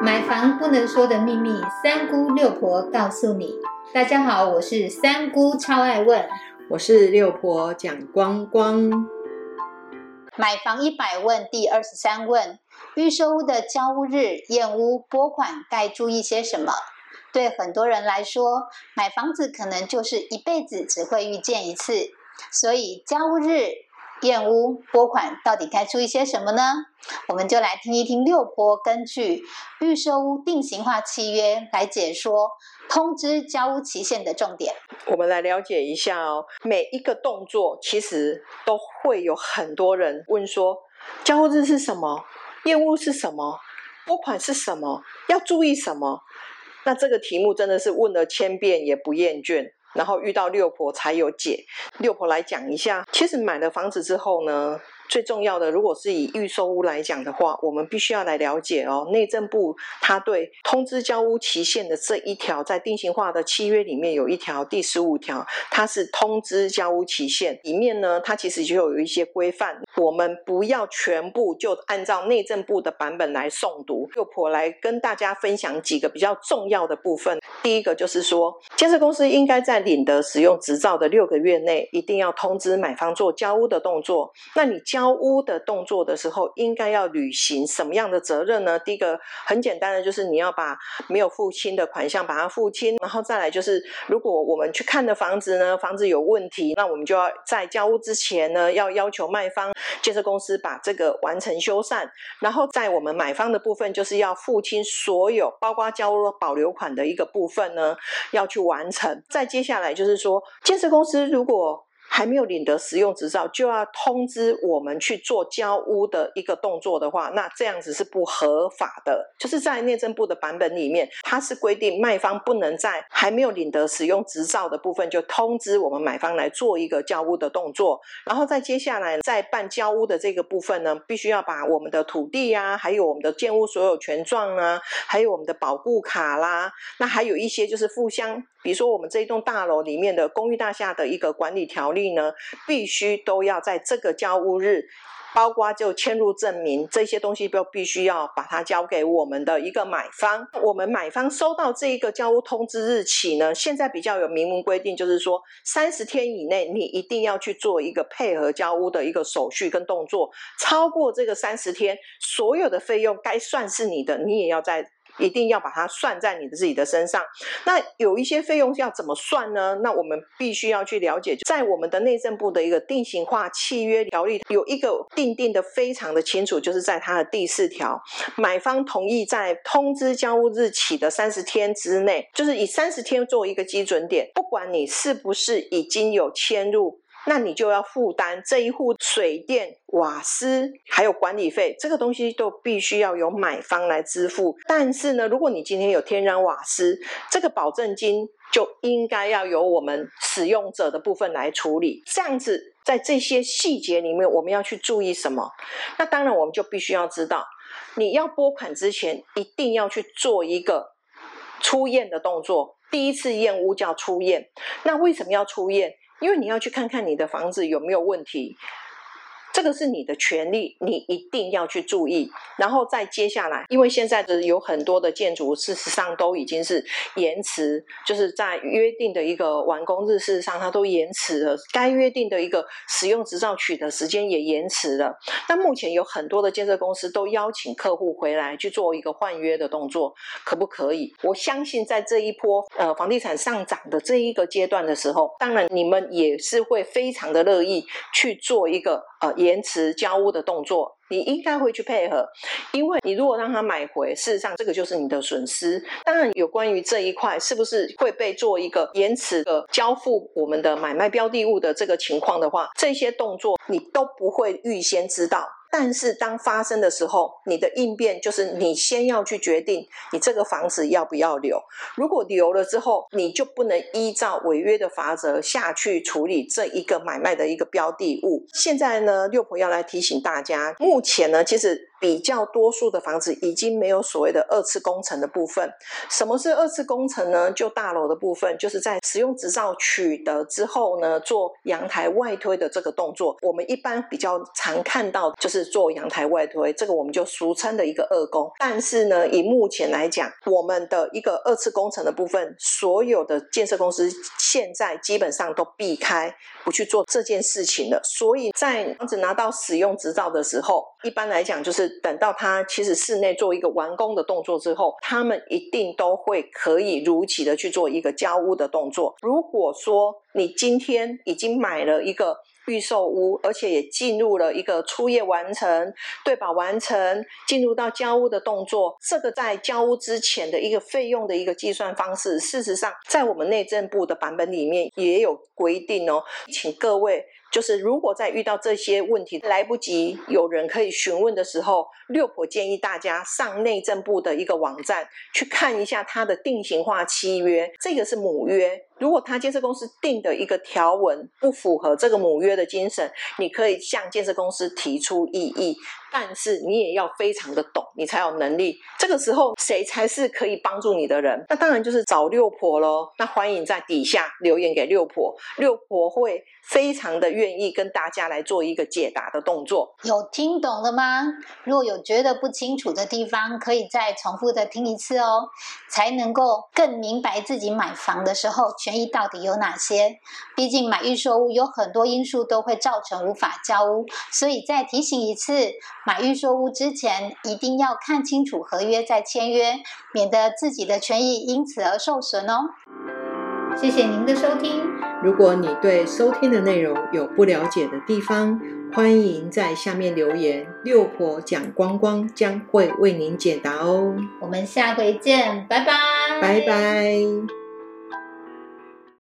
买房不能说的秘密，三姑六婆告诉你。大家好，我是三姑，超爱问。我是六婆蒋光光。买房一百问第二十三问：预售屋的交屋日、验屋、拨款该注意些什么？对很多人来说，买房子可能就是一辈子只会遇见一次，所以交屋日。验屋拨款到底该注意些什么呢？我们就来听一听六婆根据预售屋定型化契约来解说通知交屋期限的重点。我们来了解一下哦，每一个动作其实都会有很多人问说，交屋日是什么？验屋是什么？拨款是什么？要注意什么？那这个题目真的是问了千遍也不厌倦。然后遇到六婆才有解，六婆来讲一下。其实买了房子之后呢？最重要的，如果是以预售屋来讲的话，我们必须要来了解哦。内政部它对通知交屋期限的这一条，在定型化的契约里面有一条第十五条，它是通知交屋期限里面呢，它其实就有一些规范。我们不要全部就按照内政部的版本来诵读。六婆来跟大家分享几个比较重要的部分。第一个就是说，建设公司应该在领得使用执照的六个月内，一定要通知买方做交屋的动作。那你交屋的动作的时候，应该要履行什么样的责任呢？第一个很简单的，就是你要把没有付清的款项把它付清，然后再来就是，如果我们去看的房子呢，房子有问题，那我们就要在交屋之前呢，要要求卖方建设公司把这个完成修缮，然后在我们买方的部分，就是要付清所有，包括交屋保留款的一个部分分呢，要去完成。再接下来就是说，建设公司如果还没有领得使用执照，就要通知我们去做交屋的一个动作的话，那这样子是不合法的。就是在内政部的版本里面，它是规定卖方不能在还没有领得使用执照的部分就通知我们买方来做一个交屋的动作。然后再接下来在办交屋的这个部分呢，必须要把我们的土地呀，还有我们的建屋所有权状啊，还有我们的保护卡啦，那还有一些就是互相。比如说，我们这一栋大楼里面的公寓大厦的一个管理条例呢，必须都要在这个交屋日，包括就迁入证明这些东西都必须要把它交给我们的一个买方。我们买方收到这一个交屋通知日起呢，现在比较有明文规定，就是说三十天以内你一定要去做一个配合交屋的一个手续跟动作。超过这个三十天，所有的费用该算是你的，你也要在。一定要把它算在你的自己的身上。那有一些费用要怎么算呢？那我们必须要去了解，在我们的内政部的一个定型化契约条例有一个定定的非常的清楚，就是在它的第四条，买方同意在通知交屋日起的三十天之内，就是以三十天作为一个基准点，不管你是不是已经有迁入。那你就要负担这一户水电、瓦斯还有管理费，这个东西都必须要由买方来支付。但是呢，如果你今天有天然瓦斯，这个保证金就应该要由我们使用者的部分来处理。这样子，在这些细节里面，我们要去注意什么？那当然，我们就必须要知道，你要拨款之前，一定要去做一个出验的动作。第一次验屋叫出验，那为什么要出验？因为你要去看看你的房子有没有问题。这个是你的权利，你一定要去注意。然后再接下来，因为现在的有很多的建筑，事实上都已经是延迟，就是在约定的一个完工日，事实上它都延迟了。该约定的一个使用执照取得时间也延迟了。那目前有很多的建设公司都邀请客户回来去做一个换约的动作，可不可以？我相信在这一波呃房地产上涨的这一个阶段的时候，当然你们也是会非常的乐意去做一个呃延迟交屋的动作，你应该会去配合，因为你如果让他买回，事实上这个就是你的损失。当然，有关于这一块是不是会被做一个延迟的交付我们的买卖标的物的这个情况的话，这些动作你都不会预先知道。但是当发生的时候，你的应变就是你先要去决定你这个房子要不要留。如果留了之后，你就不能依照违约的法则下去处理这一个买卖的一个标的物。现在呢，六婆要来提醒大家，目前呢，其实比较多数的房子已经没有所谓的二次工程的部分。什么是二次工程呢？就大楼的部分，就是在使用执照取得之后呢，做阳台外推的这个动作。我们一般比较常看到就是做阳台外推，这个我们就俗称的一个二工。但是呢，以目前来讲，我们的一个二次工程的部分，所有的建设公司现在基本上都避开不去做这件事情了。所以在房子拿到使用执照的时候，一般来讲就是等到他其实室内做一个完工的动作之后，他们一定都会可以如期的去做一个交屋的动作。如果说你今天已经买了一个预售屋，而且也进入了一个初业完成、对保完成，进入到交屋的动作，这个在交屋之前的一个费用的一个计算方式，事实上在我们内政部的版本里面也有规定哦，请各位。就是如果在遇到这些问题来不及有人可以询问的时候，六婆建议大家上内政部的一个网站去看一下它的定型化契约，这个是母约。如果他建设公司定的一个条文不符合这个母约的精神，你可以向建设公司提出异议，但是你也要非常的懂，你才有能力。这个时候谁才是可以帮助你的人？那当然就是找六婆喽。那欢迎在底下留言给六婆，六婆会非常的愿意跟大家来做一个解答的动作。有听懂了吗？如果有觉得不清楚的地方，可以再重复的听一次哦，才能够更明白自己买房的时候。权益到底有哪些？毕竟买预售屋有很多因素都会造成无法交屋，所以再提醒一次，买预售屋之前一定要看清楚合约再签约，免得自己的权益因此而受损哦。谢谢您的收听。如果你对收听的内容有不了解的地方，欢迎在下面留言，六婆讲光光将会为您解答哦。我们下回见，拜拜，拜拜。